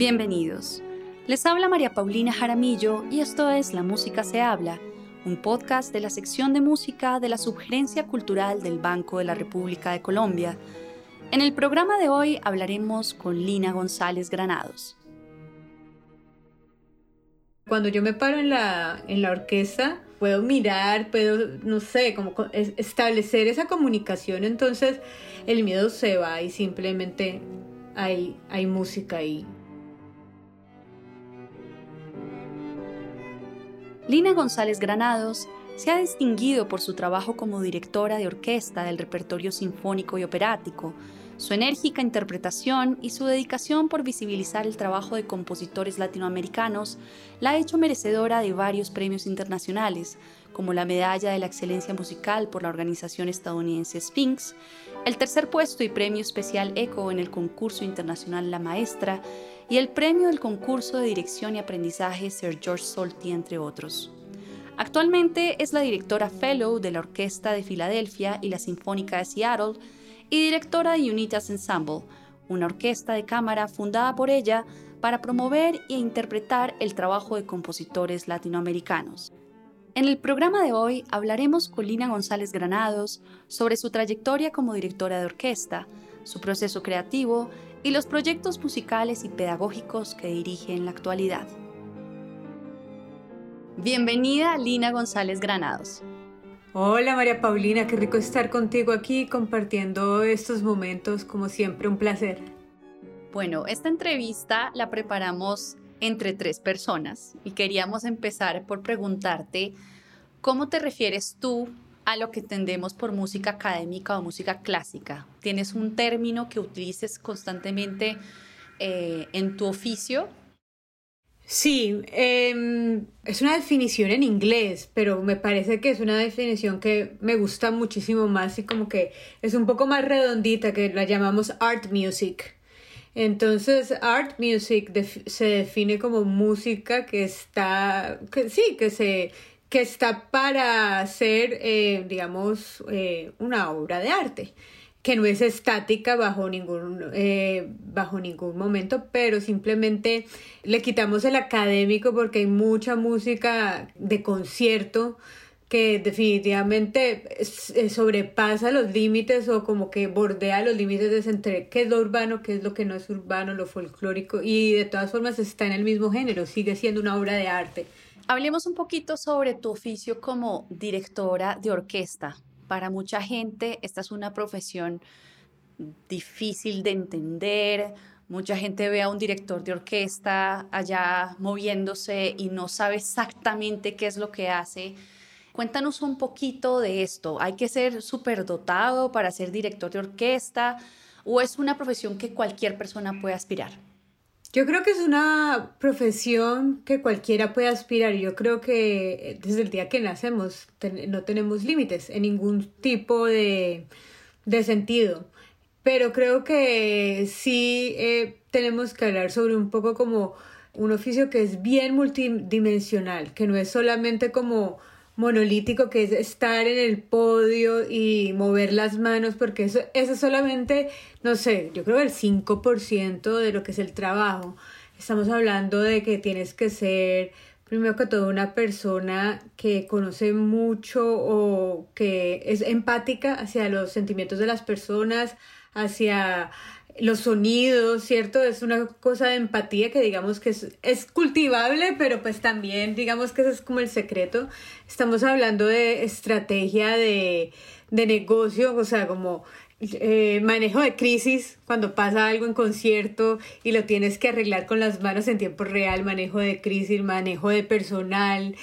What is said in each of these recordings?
Bienvenidos. Les habla María Paulina Jaramillo y esto es La Música se habla, un podcast de la sección de música de la Subgerencia Cultural del Banco de la República de Colombia. En el programa de hoy hablaremos con Lina González Granados. Cuando yo me paro en la, en la orquesta, puedo mirar, puedo, no sé, como establecer esa comunicación, entonces el miedo se va y simplemente hay, hay música ahí. Lina González Granados se ha distinguido por su trabajo como directora de orquesta del repertorio sinfónico y operático, su enérgica interpretación y su dedicación por visibilizar el trabajo de compositores latinoamericanos la ha hecho merecedora de varios premios internacionales, como la Medalla de la Excelencia Musical por la organización estadounidense Sphinx, el tercer puesto y premio especial ECO en el concurso internacional La Maestra y el premio del concurso de dirección y aprendizaje Sir George Solti, entre otros. Actualmente es la directora Fellow de la Orquesta de Filadelfia y la Sinfónica de Seattle y directora de Unitas Ensemble, una orquesta de cámara fundada por ella para promover e interpretar el trabajo de compositores latinoamericanos. En el programa de hoy hablaremos con Lina González Granados sobre su trayectoria como directora de orquesta, su proceso creativo y los proyectos musicales y pedagógicos que dirige en la actualidad. Bienvenida Lina González Granados. Hola María Paulina, qué rico estar contigo aquí compartiendo estos momentos, como siempre, un placer. Bueno, esta entrevista la preparamos entre tres personas y queríamos empezar por preguntarte cómo te refieres tú lo que entendemos por música académica o música clásica? ¿Tienes un término que utilices constantemente eh, en tu oficio? Sí, em, es una definición en inglés, pero me parece que es una definición que me gusta muchísimo más y como que es un poco más redondita, que la llamamos art music. Entonces, art music se define como música que está, sí, que se que está para ser, eh, digamos, eh, una obra de arte, que no es estática bajo ningún, eh, bajo ningún momento, pero simplemente le quitamos el académico porque hay mucha música de concierto que definitivamente sobrepasa los límites o como que bordea los límites entre qué es lo urbano, qué es lo que no es urbano, lo folclórico y de todas formas está en el mismo género, sigue siendo una obra de arte. Hablemos un poquito sobre tu oficio como directora de orquesta. Para mucha gente esta es una profesión difícil de entender. Mucha gente ve a un director de orquesta allá moviéndose y no sabe exactamente qué es lo que hace. Cuéntanos un poquito de esto. ¿Hay que ser superdotado para ser director de orquesta o es una profesión que cualquier persona puede aspirar? Yo creo que es una profesión que cualquiera puede aspirar. Yo creo que eh, desde el día que nacemos no tenemos límites en ningún tipo de, de sentido. Pero creo que sí eh, tenemos que hablar sobre un poco como un oficio que es bien multidimensional, que no es solamente como monolítico que es estar en el podio y mover las manos, porque eso, eso es solamente, no sé, yo creo el 5% de lo que es el trabajo. Estamos hablando de que tienes que ser, primero que todo, una persona que conoce mucho o que es empática hacia los sentimientos de las personas, hacia los sonidos, ¿cierto? Es una cosa de empatía que digamos que es, cultivable, pero pues también digamos que ese es como el secreto. Estamos hablando de estrategia de, de negocio, o sea, como eh, manejo de crisis cuando pasa algo en concierto y lo tienes que arreglar con las manos en tiempo real, manejo de crisis, manejo de personal,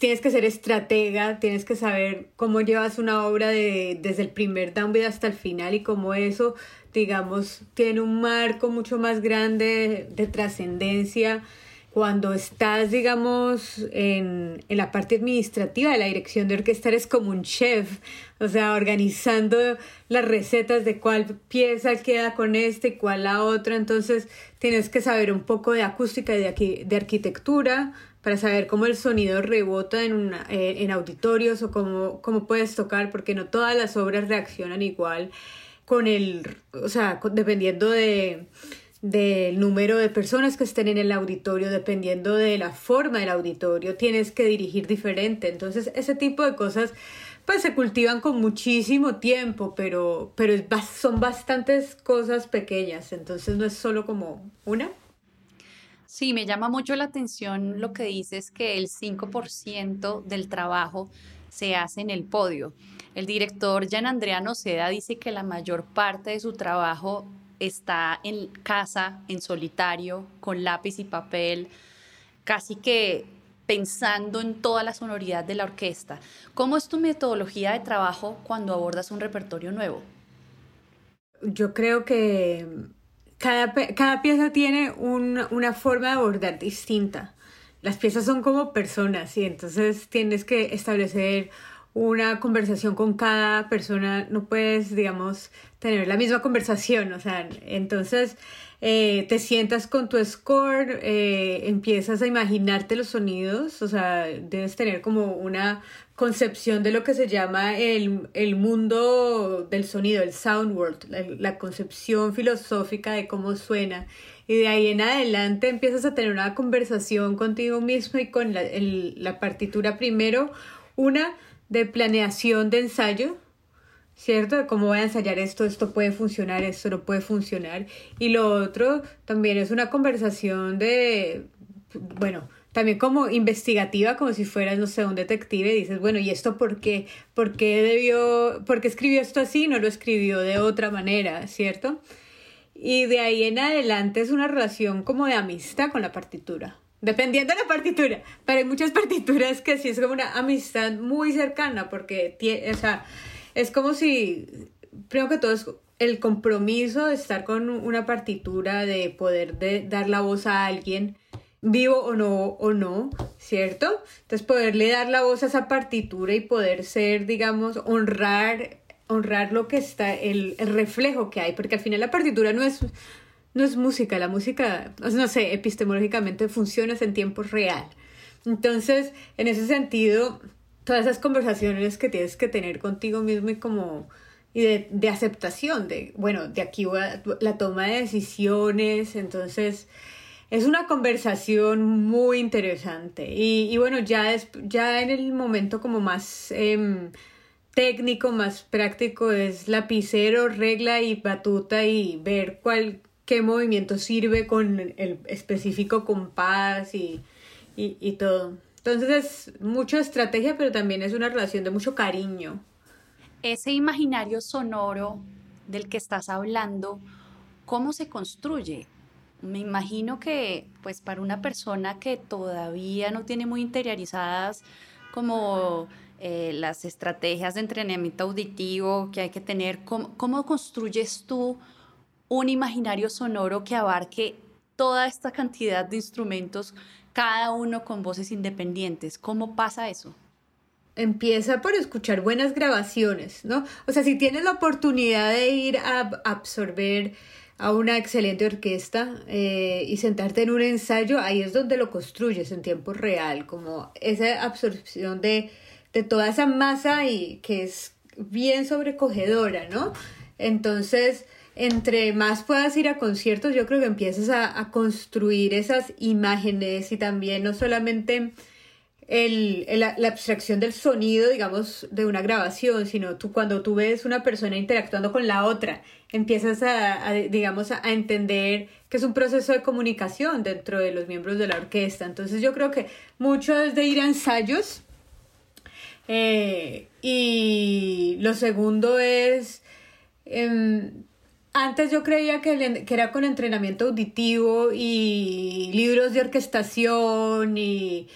tienes que ser estratega, tienes que saber cómo llevas una obra de, desde el primer downbeat hasta el final y cómo eso digamos, tiene un marco mucho más grande de, trascendencia cuando estás, digamos, en, en, la parte administrativa de la dirección de orquesta, eres como un chef, o sea, organizando las recetas de cuál pieza queda con este y cuál la otra, entonces tienes que saber un poco de acústica y de, de arquitectura para saber cómo el sonido rebota en, eh, en auditorios o cómo, cómo puedes tocar, porque no todas las obras reaccionan igual con el, o sea, dependiendo de, del número de personas que estén en el auditorio, dependiendo de la forma del auditorio, tienes que dirigir diferente. Entonces, ese tipo de cosas pues se cultivan con muchísimo tiempo, pero, pero son bastantes cosas pequeñas, entonces no es solo como una. Sí, me llama mucho la atención lo que dices que el 5% del trabajo se hace en el podio. El director Gian Andrea Noceda dice que la mayor parte de su trabajo está en casa, en solitario, con lápiz y papel, casi que pensando en toda la sonoridad de la orquesta. ¿Cómo es tu metodología de trabajo cuando abordas un repertorio nuevo? Yo creo que cada, cada pieza tiene una forma de abordar distinta. Las piezas son como personas y entonces tienes que establecer una conversación con cada persona, no puedes, digamos, tener la misma conversación, o sea, entonces eh, te sientas con tu score, eh, empiezas a imaginarte los sonidos, o sea, debes tener como una concepción de lo que se llama el, el mundo del sonido, el sound world, la, concepción filosófica de cómo suena. Y de ahí en adelante empiezas a tener una conversación contigo mismo y con la, la partitura primero, una de planeación de ensayo, ¿cierto? cómo voy a ensayar esto, esto puede funcionar, esto no puede funcionar. Y lo otro también es una conversación de, bueno, también como investigativa, como si fueras, no sé, un detective, y dices, bueno, ¿y esto por qué? ¿Por qué debió, por qué escribió esto así? No lo escribió de otra manera, ¿cierto? Y de ahí en adelante es una relación como de amistad con la partitura dependiendo de la partitura, pero hay muchas partituras que sí es como una amistad muy cercana, porque es como si, primero que todo, es el compromiso de estar con una partitura, de poder de dar la voz a alguien, vivo o no, o no, ¿cierto? Entonces poderle dar la voz a esa partitura y poder ser, digamos, honrar, honrar lo que está, el, el reflejo que hay, porque al final la partitura no es no es música, la música, no sé, epistemológicamente funciona en tiempo real. Entonces, en ese sentido, todas esas conversaciones que tienes que tener contigo mismo y como y de, aceptación, de, bueno, de aquí va la toma de decisiones, entonces es una conversación muy interesante. Y, bueno, ya, es, ya en el momento como más em, técnico, más práctico, es lapicero, regla y batuta y ver cuál, qué movimiento sirve con el específico compás y, y, todo. Entonces es mucha estrategia, pero también es una relación de mucho cariño. Ese imaginario sonoro del que estás hablando, ¿cómo se construye? Me imagino que, pues, para una persona que todavía no tiene muy interiorizadas como eh, las estrategias de entrenamiento auditivo que hay que tener, ¿cómo construyes tú un imaginario sonoro que abarque toda esta cantidad de instrumentos, cada uno con voces independientes. ¿Cómo pasa eso? Empieza por escuchar buenas grabaciones, ¿no? O sea, si tienes la oportunidad de ir a absorber a una excelente orquesta eh, y sentarte en un ensayo, ahí es donde lo construyes en tiempo real, como esa absorción de, de toda esa masa y que es bien sobrecogedora, ¿no? Entonces, entre más puedas ir a conciertos, yo creo que empiezas a, construir esas imágenes y también no solamente el, la abstracción del sonido, digamos, de una grabación, sino tú cuando tú ves una persona interactuando con la otra, empiezas a, digamos, a, entender que es un proceso de comunicación dentro de los miembros de la orquesta. Entonces yo creo que mucho es de ir a ensayos. Eh, y lo segundo es... Em, antes yo creía que, era con entrenamiento auditivo y libros de orquestación y,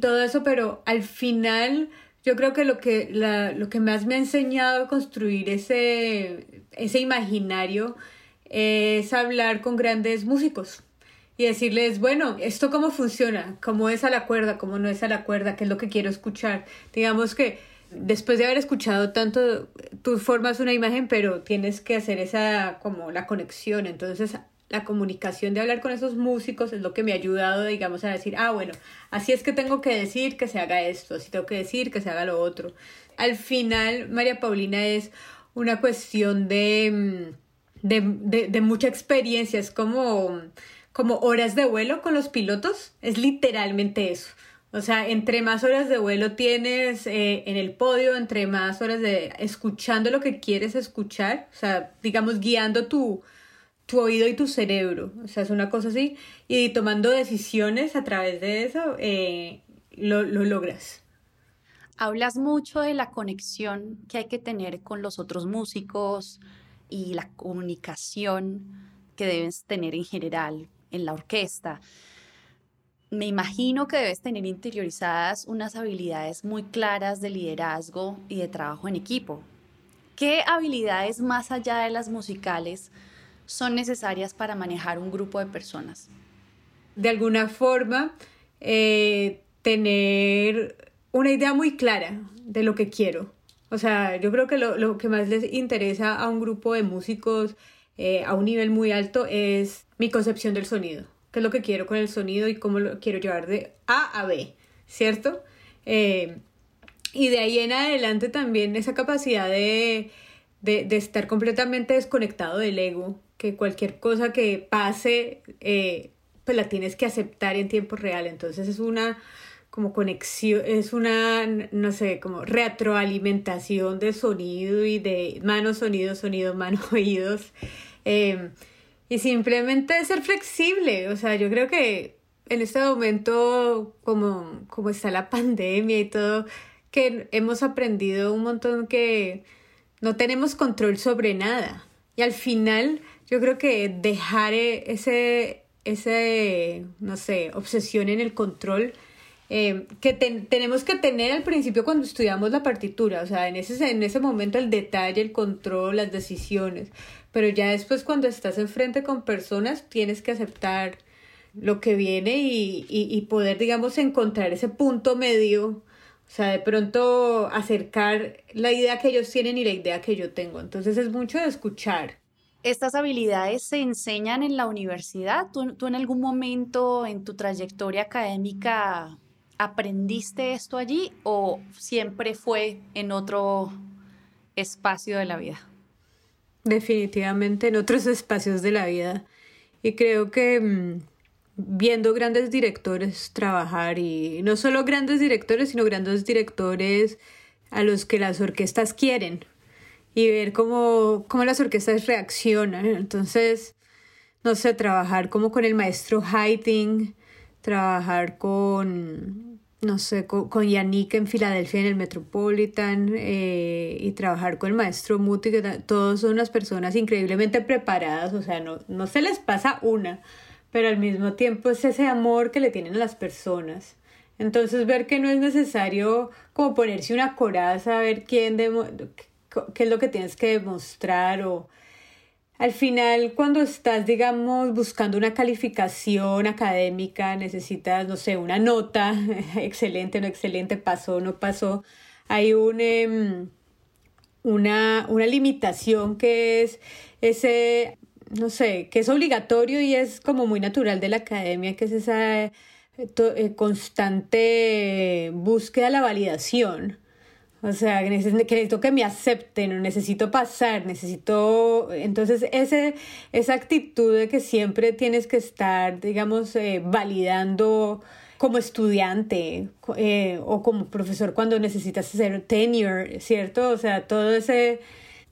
todo eso, pero al final yo creo que lo que, lo que más me ha enseñado a construir ese, ese imaginario es hablar con grandes músicos y decirles, bueno, ¿esto cómo funciona? ¿Cómo es a la cuerda? ¿Cómo no es a la cuerda? ¿Qué es lo que quiero escuchar? Digamos que después de haber escuchado tanto, tú formas una imagen, pero tienes que hacer esa, como la conexión. Entonces, la comunicación de hablar con esos músicos es lo que me ha ayudado, digamos, a decir, ah, bueno, así es que tengo que decir que se haga esto, así tengo que decir que se haga lo otro. Al final, María Paulina es una cuestión de, de, mucha experiencia, es como, como horas de vuelo con los pilotos, es literalmente eso. O sea, entre más horas de vuelo tienes eh, en el podio, entre más horas de escuchando lo que quieres escuchar, o sea, digamos, guiando tu, tu oído y tu cerebro, o sea, es una cosa así, y tomando decisiones a través de eso, eh, lo, lo logras. Hablas mucho de la conexión que hay que tener con los otros músicos y la comunicación que debes tener en general en la orquesta. Me imagino que debes tener interiorizadas unas habilidades muy claras de liderazgo y de trabajo en equipo. ¿Qué habilidades más allá de las musicales son necesarias para manejar un grupo de personas? De alguna forma, eh, tener una idea muy clara de lo que quiero. O sea, yo creo que lo, que más les interesa a un grupo de músicos eh, a un nivel muy alto es mi concepción del sonido. ¿Qué es lo que quiero con el sonido y cómo lo quiero llevar de A a B? ¿Cierto? Eh, y de ahí en adelante también esa capacidad de, de, estar completamente desconectado del ego, que cualquier cosa que pase, eh, pues la tienes que aceptar en tiempo real. Entonces es una como conexión, es una, no sé, como retroalimentación de sonido y de manos, sonido, sonido, manos, oídos. Em, y simplemente ser flexible. O sea, yo creo que en este momento, como, como está la pandemia y todo, que hemos aprendido un montón que no tenemos control sobre nada. Y al final, yo creo que dejar ese, ese, no sé, obsesión en el control eh, que tenemos que tener al principio cuando estudiamos la partitura, o sea, en ese, en ese momento el detalle, el control, las decisiones, pero ya después cuando estás enfrente con personas tienes que aceptar lo que viene y, y, y poder, digamos, encontrar ese punto medio, o sea, de pronto acercar la idea que ellos tienen y la idea que yo tengo, entonces es mucho de escuchar. ¿Estas habilidades se enseñan en la universidad? ¿Tú, tú en algún momento en tu trayectoria académica ¿Aprendiste esto allí o siempre fue en otro espacio de la vida? Definitivamente en otros espacios de la vida. Y creo que mm, viendo grandes directores trabajar y no solo grandes directores, sino grandes directores a los que las orquestas quieren y ver cómo, cómo las orquestas reaccionan. Entonces, no sé, trabajar como con el maestro Haydn, trabajar con no sé, con, Yannick en Filadelfia en el Metropolitan eh, y trabajar con el maestro Muti, que todos son unas personas increíblemente preparadas, o sea, no, no se les pasa una, pero al mismo tiempo es ese amor que le tienen a las personas. Entonces ver que no es necesario como ponerse una coraza, ver quién qué es lo que tienes que demostrar o al final, cuando estás, digamos, buscando una calificación académica, necesitas, no sé, una nota, excelente, no excelente, pasó, no pasó. Hay un, em, una, una limitación que es ese, no sé, que es obligatorio y es como muy natural de la academia, que es esa eh, constante búsqueda de la validación. O sea, que necesito, que me acepten, necesito pasar, necesito... Entonces, ese, esa actitud de que siempre tienes que estar, digamos, eh, validando como estudiante eh, o como profesor cuando necesitas hacer tenure, ¿cierto? O sea, toda esa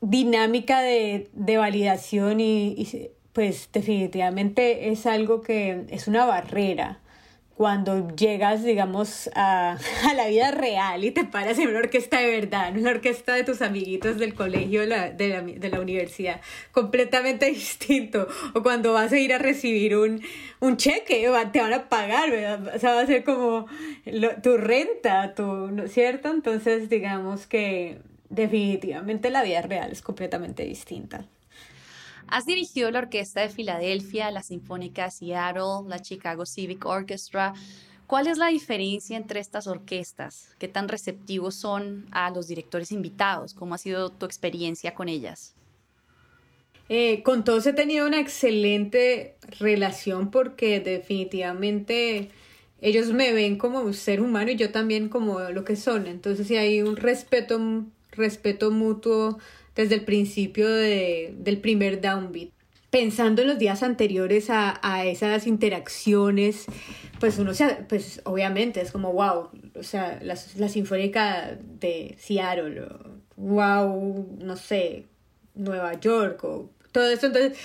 dinámica de, de validación y, y pues definitivamente es algo que es una barrera cuando llegas, digamos, a, a, la vida real y te paras en una orquesta de verdad, en una orquesta de tus amiguitos del colegio, de la, de la, universidad, completamente distinto. O cuando vas a ir a recibir un, un cheque, te van a pagar, o sea, va a ser como tu renta, tu, ¿cierto? Entonces, digamos que definitivamente la vida real es completamente distinta. Has dirigido la Orquesta de Filadelfia, la Sinfónica de Seattle, la Chicago Civic Orchestra. ¿Cuál es la diferencia entre estas orquestas? ¿Qué tan receptivos son a los directores invitados? ¿Cómo ha sido tu experiencia con ellas? Eh, con todos he tenido una excelente relación porque definitivamente ellos me ven como un ser humano y yo también como lo que son. Entonces, si hay un respeto, respeto mutuo desde el principio de, del primer downbeat. Pensando en los días anteriores a, a esas interacciones, pues uno se, pues obviamente es como wow, o sea, la, la sinfónica de Seattle, wow, no sé, Nueva York o todo eso, entonces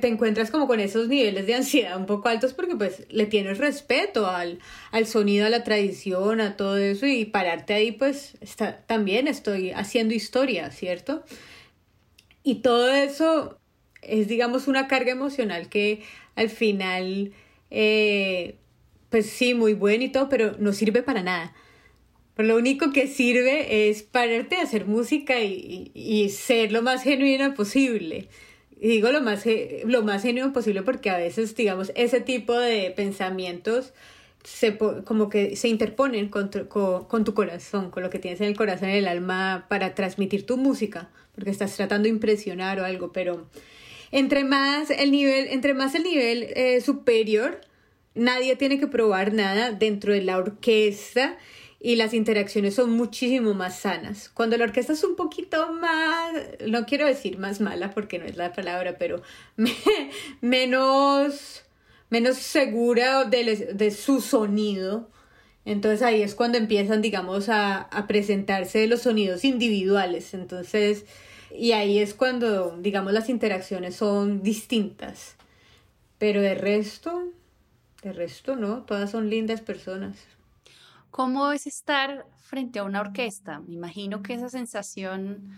te encuentras como con esos niveles de ansiedad un poco altos porque pues le tienes respeto al, al sonido, a la tradición, a todo eso y pararte ahí pues está, también estoy haciendo historia, ¿cierto? Y todo eso es digamos una carga emocional que al final eh, pues sí, muy bueno y todo, pero no sirve para nada. Lo único que sirve es pararte a hacer música y, y ser lo más genuina posible. Digo lo más, lo más genuino posible porque a veces, digamos, ese tipo de pensamientos se, como que se interponen con tu, con, tu corazón, con lo que tienes en el corazón, en el alma, para transmitir tu música, porque estás tratando de impresionar o algo, pero entre más el nivel, entre más el nivel eh, superior, nadie tiene que probar nada dentro de la orquesta y las interacciones son muchísimo más sanas. Cuando la orquesta es un poquito más, no quiero decir más mala porque no es la palabra, pero menos, menos segura de, de, su sonido, entonces ahí es cuando empiezan, digamos, a, a presentarse los sonidos individuales. Entonces, y ahí es cuando, digamos, las interacciones son distintas. Pero de resto, de resto no, todas son lindas personas. ¿Cómo es estar frente a una orquesta? Me imagino que esa sensación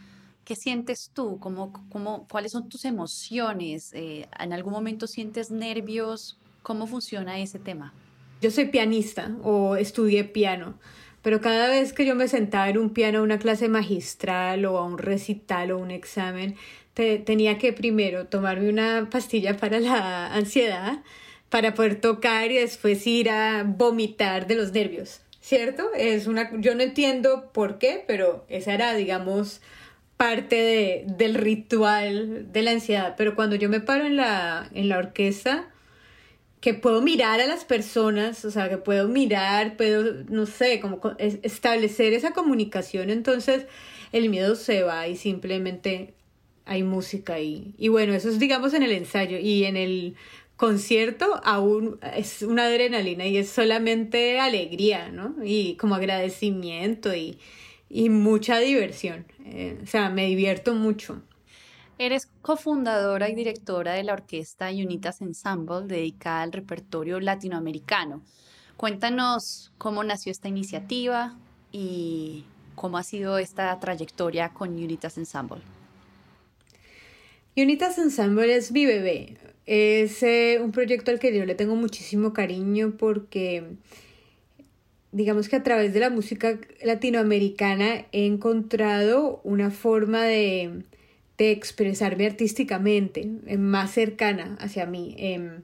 ¿qué sientes tú? ¿Cómo, cómo, ¿Cuáles son tus emociones? Eh, ¿En algún momento sientes nervios? ¿Cómo funciona ese tema? Yo soy pianista o estudié piano, pero cada vez que yo me sentaba en un piano a una clase magistral o a un recital o un examen, tenía que primero tomarme una pastilla para la ansiedad para poder tocar y después ir a vomitar de los nervios. ¿Cierto? Es una, yo no entiendo por qué, pero esa era, digamos, parte de, del ritual de la ansiedad. Pero cuando yo me paro en la, en la orquesta, que puedo mirar a las personas, o sea, que puedo mirar, puedo, no sé, como establecer esa comunicación, entonces el miedo se va y simplemente hay música y, y bueno, eso es digamos en el ensayo y en el concierto aún es una adrenalina y es solamente alegría, ¿no? Y como agradecimiento y, y mucha diversión. Eh, o sea, me divierto mucho. Eres cofundadora y directora de la orquesta Unitas Ensemble dedicada al repertorio latinoamericano. Cuéntanos cómo nació esta iniciativa y cómo ha sido esta trayectoria con Unitas Ensemble. Unitas Ensemble es mi bebé. Es eh, un proyecto al que yo le tengo muchísimo cariño porque digamos que a través de la música latinoamericana he encontrado una forma de, de expresarme artísticamente eh, más cercana hacia mí. Em,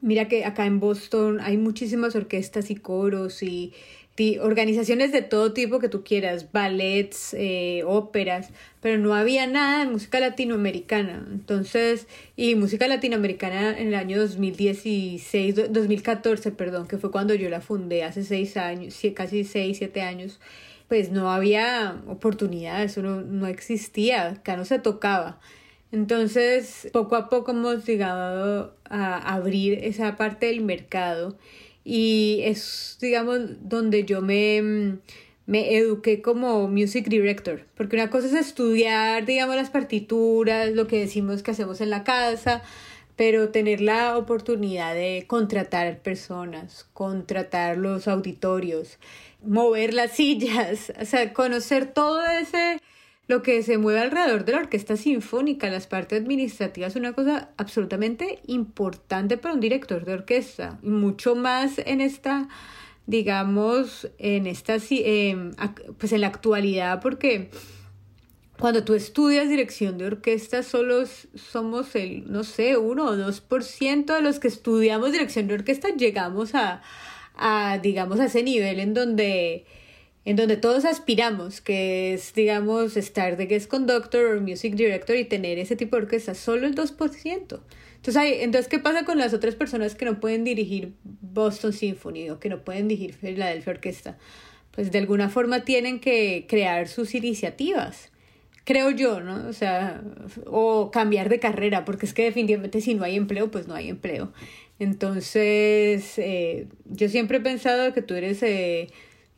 mira que acá en Boston hay muchísimas orquestas y coros y organizaciones de todo tipo que tú quieras, ballets, eh, óperas, pero no había nada de música latinoamericana. Entonces, y música latinoamericana en el año 2016, 2014, perdón, que fue cuando yo la fundé hace seis años, casi seis, siete años, pues no había oportunidades, no, no existía, acá no se tocaba. Entonces, poco a poco hemos llegado a abrir esa parte del mercado y es, digamos, donde yo me, me eduqué como music director, porque una cosa es estudiar, digamos, las partituras, lo que decimos que hacemos en la casa, pero tener la oportunidad de contratar personas, contratar los auditorios, mover las sillas, o sea, conocer todo ese lo que se mueve alrededor de la orquesta sinfónica, las partes administrativas, es una cosa absolutamente importante para un director de orquesta, mucho más en esta, digamos, en esta, em, pues en la actualidad, porque cuando tú estudias dirección de orquesta, solo somos el, no sé, uno o dos por ciento de los que estudiamos dirección de orquesta llegamos a, a digamos, a ese nivel en donde en donde todos aspiramos, que es, digamos, estar de guest conductor o music director y tener ese tipo de orquesta, solo el 2%. Entonces, hay, entonces, ¿qué pasa con las otras personas que no pueden dirigir Boston Symphony o que no pueden dirigir Philadelphia Orquesta? Pues de alguna forma tienen que crear sus iniciativas, creo yo, ¿no? O sea, o cambiar de carrera, porque es que definitivamente si no hay empleo, pues no hay empleo. Entonces, eh, yo siempre he pensado que tú eres eh,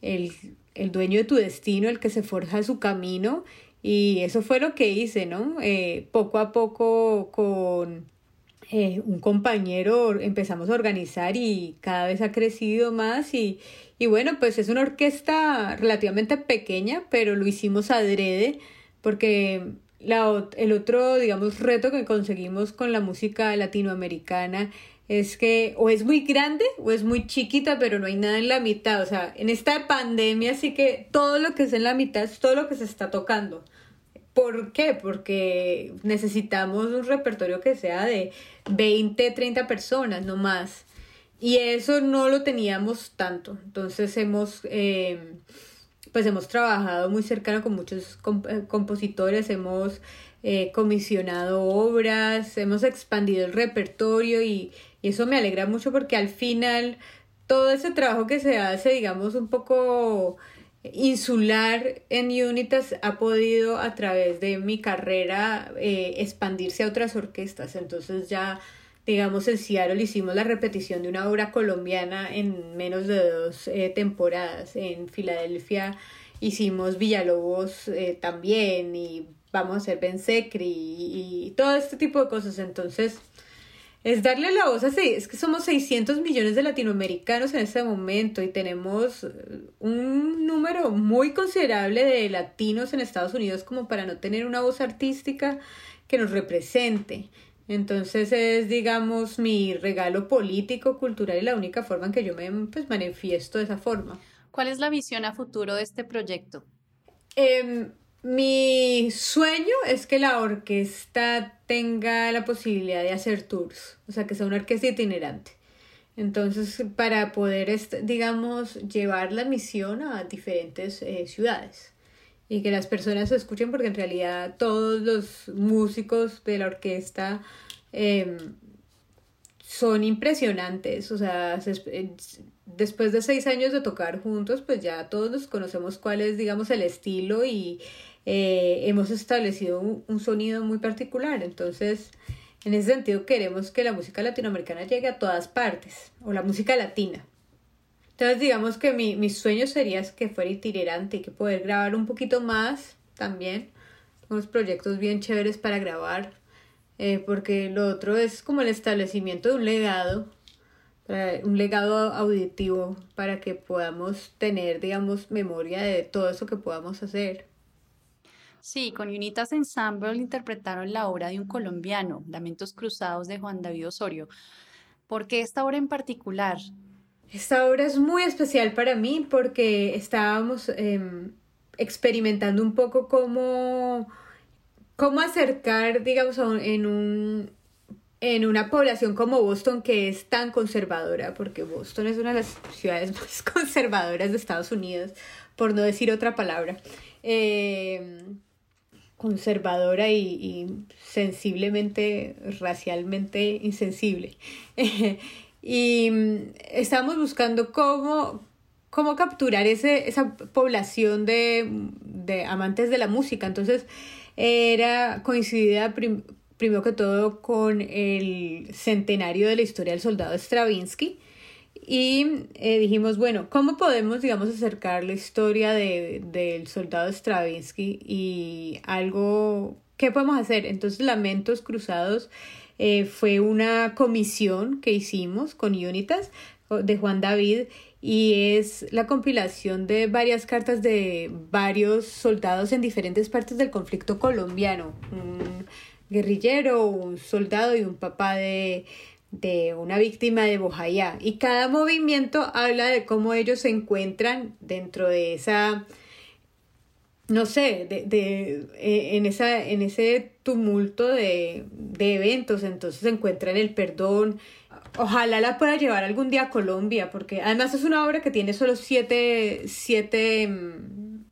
el, el, dueño de tu destino, el que se forja su camino, y eso fue lo que hice, ¿no? Eh, poco a poco con un compañero empezamos a organizar y cada vez ha crecido más y, y bueno, pues es una orquesta relativamente pequeña, pero lo hicimos adrede porque la, el otro, digamos, reto que conseguimos con la música latinoamericana es que o es muy grande o es muy chiquita, pero no hay nada en la mitad. O sea, en esta pandemia sí que todo lo que es en la mitad es todo lo que se está tocando. ¿Por qué? Porque necesitamos un repertorio que sea de 20, 30 personas, no más. Y eso no lo teníamos tanto. Entonces hemos... Eh, pues hemos trabajado muy cercano con muchos eh, compositores, hemos eh, comisionado obras, hemos expandido el repertorio y, y, eso me alegra mucho porque al final todo ese trabajo que se hace, digamos, un poco insular en Unitas ha podido a través de mi carrera eh, expandirse a otras orquestas. Entonces ya digamos, en Seattle hicimos la repetición de una obra colombiana en menos de dos eh, temporadas. En Filadelfia hicimos Villalobos eh, también y vamos a hacer Ben Secri y, y, todo este tipo de cosas. Entonces, es darle la voz a Es que somos 600 millones de latinoamericanos en este momento y tenemos eh, un número muy considerable de latinos en Estados Unidos como para no tener una voz artística que nos represente. Entonces es, digamos, mi regalo político, cultural y la única forma en que yo me pues, manifiesto de esa forma. ¿Cuál es la visión a futuro de este proyecto? Em, mi sueño es que la orquesta tenga la posibilidad de hacer tours, o sea, que sea una orquesta itinerante. Entonces, para poder, digamos, llevar la misión a diferentes eh, ciudades y que las personas se escuchen porque en realidad todos los músicos de la orquesta em, son impresionantes, o sea, eh, después de seis años de tocar juntos, pues ya todos nos conocemos cuál es, digamos, el estilo y eh, hemos establecido un, sonido muy particular, entonces, en ese sentido queremos que la música latinoamericana llegue a todas partes, o la música latina. Entonces digamos que mi, mi sueño sería que fuera itinerante y que poder grabar un poquito más también. Unos proyectos bien chéveres para grabar. Eh, porque lo otro es como el establecimiento de un legado, un legado auditivo para que podamos tener, digamos, memoria de todo eso que podamos hacer. Sí, con Unitas Ensemble interpretaron la obra de un colombiano, Lamentos Cruzados de Juan David Osorio. ¿Por qué esta obra en particular? Esta obra es muy especial para mí porque estábamos em, experimentando un poco cómo, cómo acercar, digamos, en, un, en una población como Boston que es tan conservadora, porque Boston es una de las ciudades más conservadoras de Estados Unidos, por no decir otra palabra. Em, conservadora y, y, sensiblemente, racialmente insensible. y mm, estábamos buscando cómo, cómo capturar ese, esa población de, de, amantes de la música. Entonces era coincidida primero que todo con el centenario de la historia del soldado Stravinsky. Y eh, dijimos, bueno, ¿cómo podemos, digamos, acercar la historia de, del soldado Stravinsky y algo, ¿qué podemos hacer? Entonces, Lamentos Cruzados eh, fue una comisión que hicimos con Unitas de Juan David y es la compilación de varias cartas de varios soldados en diferentes partes del conflicto colombiano. Un guerrillero, un soldado y un papá de, de una víctima de Bojayá. Y cada movimiento habla de cómo ellos se encuentran dentro de esa no sé, de, de, eh, en, esa, en ese tumulto de, de eventos, entonces se encuentra en el perdón. Ojalá la pueda llevar algún día a Colombia, porque además es una obra que tiene solo siete, siete mm,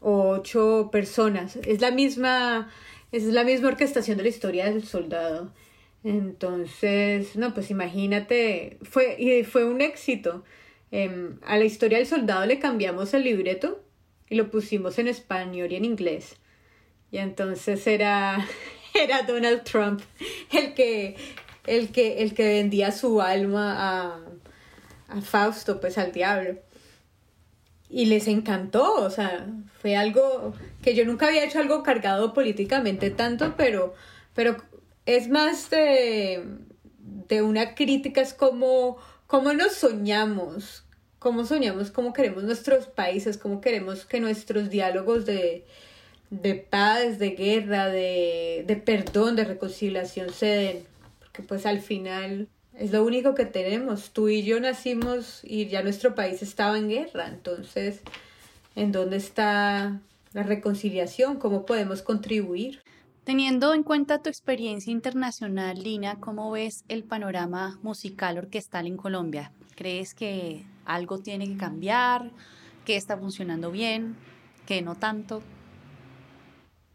ocho personas. Es la misma, es la misma orquestación de la historia del soldado. Entonces, no, pues imagínate, fue, y fue un éxito. Em, a la historia del soldado le cambiamos el libreto y lo pusimos en español y en inglés. Y entonces era, era Donald Trump el que, el que, el que vendía su alma a, a Fausto, pues al diablo. Y les encantó, o sea, fue algo que yo nunca había hecho algo cargado políticamente tanto, pero, pero es más de, de una crítica, es como, cómo nos soñamos, cómo soñamos, cómo queremos nuestros países, cómo queremos que nuestros diálogos de, de paz, de guerra, de, de perdón, de reconciliación se den. Porque pues al final es lo único que tenemos. Tú y yo nacimos y ya nuestro país estaba en guerra. Entonces, ¿en dónde está la reconciliación? ¿Cómo podemos contribuir? Teniendo en cuenta tu experiencia internacional, Lina, ¿cómo ves el panorama musical orquestal en Colombia? ¿Crees que algo tiene que cambiar? ¿Que está funcionando bien? ¿Que no tanto?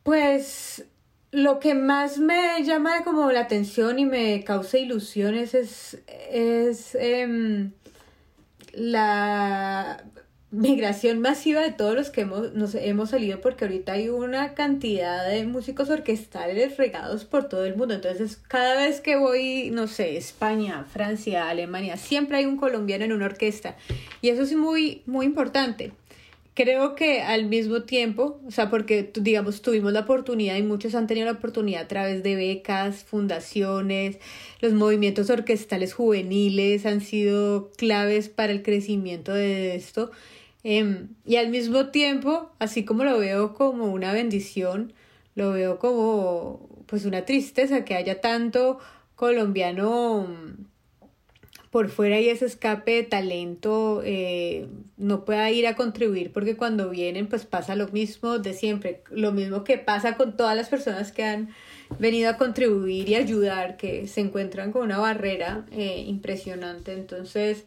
Pues lo que más me llama como la atención y me causa ilusiones es, es em, la migración masiva de todos los que hemos, nos hemos salido porque ahorita hay una cantidad de músicos orquestales regados por todo el mundo. Entonces, cada vez que voy, no sé, España, Francia, Alemania, siempre hay un colombiano en una orquesta. Y eso es muy, muy importante creo que al mismo tiempo, o sea, porque digamos tuvimos la oportunidad y muchos han tenido la oportunidad a través de becas, fundaciones, los movimientos orquestales juveniles han sido claves para el crecimiento de esto. Em, y al mismo tiempo, así como lo veo como una bendición, lo veo como pues una tristeza que haya tanto colombiano por fuera y ese escape de talento eh, no pueda ir a contribuir porque cuando vienen pues pasa lo mismo de siempre, lo mismo que pasa con todas las personas que han venido a contribuir y ayudar, que se encuentran con una barrera eh, impresionante. Entonces,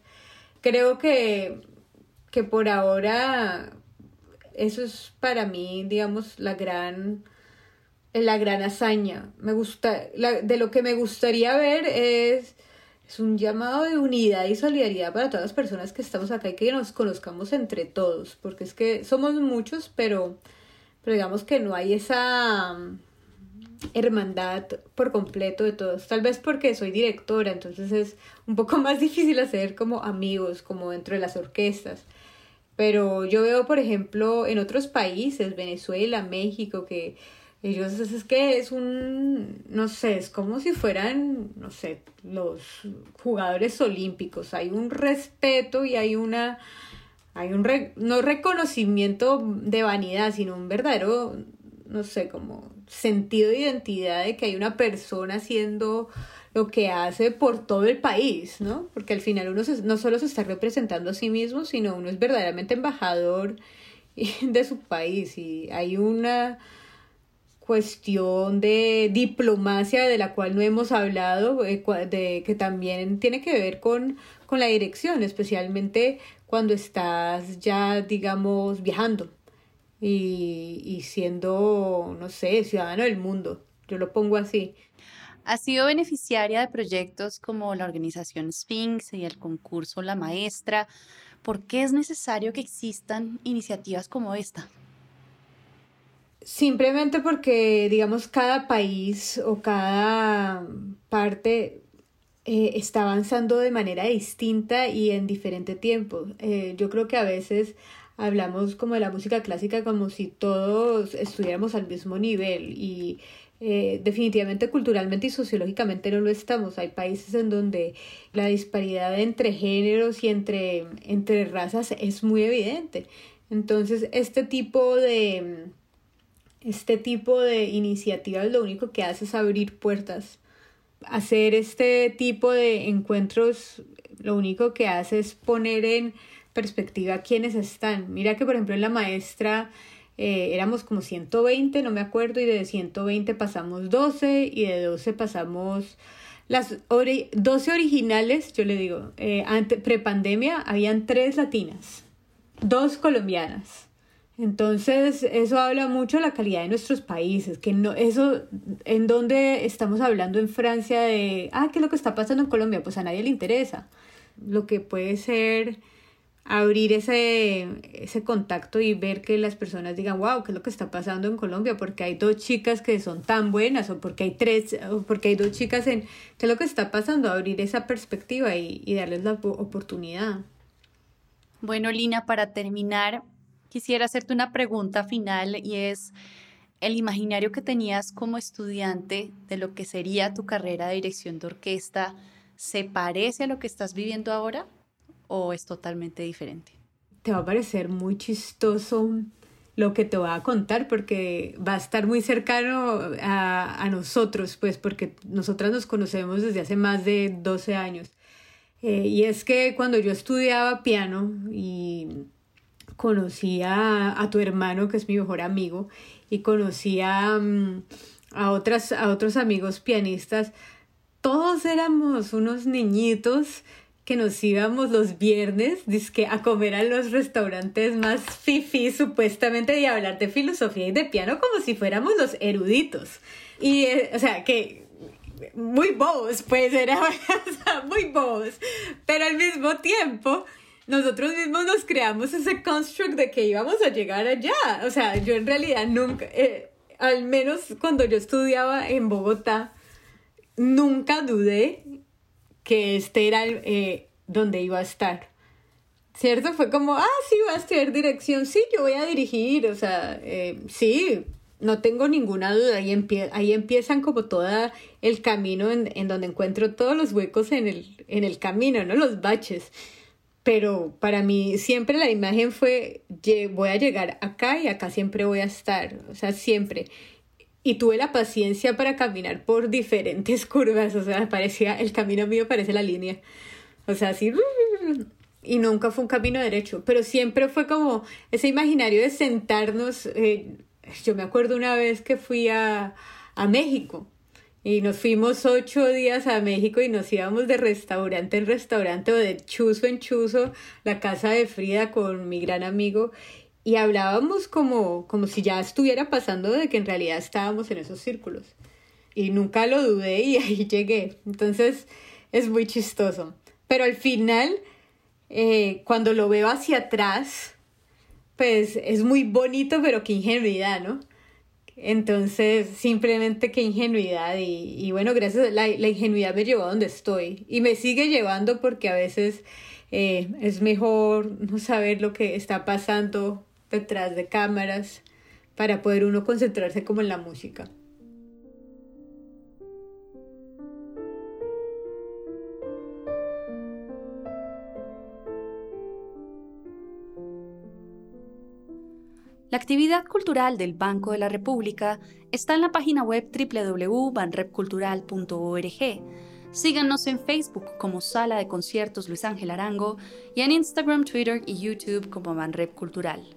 creo que, que por ahora eso es para mí, digamos, la gran la gran hazaña. Me gusta, de lo que me gustaría ver es es un llamado de unidad y solidaridad para todas las personas que estamos acá y que nos conozcamos entre todos, porque es que somos muchos, pero, pero digamos que no hay esa hermandad por completo de todos. Tal vez porque soy directora, entonces es un poco más difícil hacer como amigos, como dentro de las orquestas. Pero yo veo, por ejemplo, en otros países, Venezuela, México, que ellos es que es un, no sé, es como si fueran, no sé, los jugadores olímpicos. Hay un respeto y hay una, hay un, no reconocimiento de vanidad, sino un verdadero, no sé, como sentido de identidad de que hay una persona haciendo lo que hace por todo el país, ¿no? Porque al final uno no solo se está representando a sí mismo, sino uno es verdaderamente embajador de su país y hay una cuestión de diplomacia de la cual no hemos hablado, eh, que también tiene que ver con, con la dirección, especialmente cuando estás ya, digamos, viajando y, y siendo, no sé, ciudadano del mundo. Yo lo pongo así. Ha sido beneficiaria de proyectos como la organización Sphinx y el concurso La Maestra. ¿Por qué es necesario que existan iniciativas como esta? Simplemente porque, digamos, cada país o cada parte eh, está avanzando de manera distinta y en diferente tiempo. Eh, yo creo que a veces hablamos como de la música clásica como si todos estuviéramos al mismo nivel y eh, definitivamente culturalmente y sociológicamente no lo estamos. Hay países en donde la disparidad entre géneros y entre, entre razas es muy evidente. Entonces, este tipo de este tipo de iniciativas lo único que hace es abrir puertas. Hacer este tipo de encuentros lo único que hace es poner en perspectiva quiénes están. Mira que por ejemplo la maestra eh, éramos como 120, no me acuerdo, y de 120 pasamos 12 y de 12 pasamos las 12 originales, yo le digo, eh, prepandemia habían tres latinas, dos colombianas entonces, eso habla mucho de la calidad de nuestros países, que no, eso, en donde estamos hablando en Francia de, ah, ¿qué es lo que está pasando en Colombia? Pues a nadie le interesa. Lo que puede ser abrir ese, ese contacto y ver que las personas digan, wow, ¿qué es lo que está pasando en Colombia? Porque hay dos chicas que son tan buenas o porque hay tres, o porque hay dos chicas en, ¿qué es lo que está pasando? Abrir esa perspectiva y, y darles la oportunidad. Bueno, Lina, para terminar, quisiera hacerte una pregunta final y es, ¿el imaginario que tenías como estudiante de lo que sería tu carrera de dirección de orquesta se parece a lo que estás viviendo ahora o es totalmente diferente? Te va a parecer muy chistoso lo que te voy a contar porque va a estar muy cercano a, a nosotros, pues porque nosotras nos conocemos desde hace más de 12 años. Eh, y es que cuando yo estudiaba piano y conocí a, tu hermano, que es mi mejor amigo, y conocí a, mm, a, otras, a otros amigos pianistas, todos éramos unos niñitos que nos íbamos los viernes dizque, a comer a los restaurantes más fifi supuestamente y a hablar de filosofía y de piano como si fuéramos los eruditos. Y, eh, o sea, que muy bobos, pues era muy bobos, pero al mismo tiempo nosotros mismos nos creamos ese construct de que íbamos a llegar allá. O sea, yo en realidad nunca, eh, al menos cuando yo estudiaba en Bogotá, nunca dudé que este era eh, donde iba a estar. ¿Cierto? Fue como, ah, sí, voy a estudiar dirección, sí, yo voy a dirigir, o sea, eh, sí, no tengo ninguna duda, ahí, ahí empiezan como todo el camino en, en, donde encuentro todos los huecos en el, en el camino, ¿no? Los baches. Pero para mí siempre la imagen fue, voy a llegar acá y acá siempre voy a estar, o sea, siempre. Y tuve la paciencia para caminar por diferentes curvas, o sea, parecía, el camino mío parece la línea. O sea, así, y nunca fue un camino derecho, pero siempre fue como ese imaginario de sentarnos. Eh, yo me acuerdo una vez que fui a, a México y nos fuimos ocho días a México y nos íbamos de restaurante en restaurante o de chuzo en chuzo, la casa de Frida con mi gran amigo y hablábamos como, como si ya estuviera pasando de que en realidad estábamos en esos círculos. Y nunca lo dudé y ahí llegué. Entonces es muy chistoso. Pero al final, eh, cuando lo veo hacia atrás, pues es muy bonito, pero qué ingenuidad, ¿no? Entonces, simplemente qué ingenuidad y, bueno, gracias, la, la ingenuidad me llevó a donde estoy y me sigue llevando porque a veces eh, es mejor no saber lo que está pasando detrás de cámaras para poder uno concentrarse como en la música. La actividad cultural del Banco de la República está en la página web www.banrepcultural.org. Síganos en Facebook como Sala de Conciertos Luis Ángel Arango y en Instagram, Twitter y YouTube como Banrep Cultural.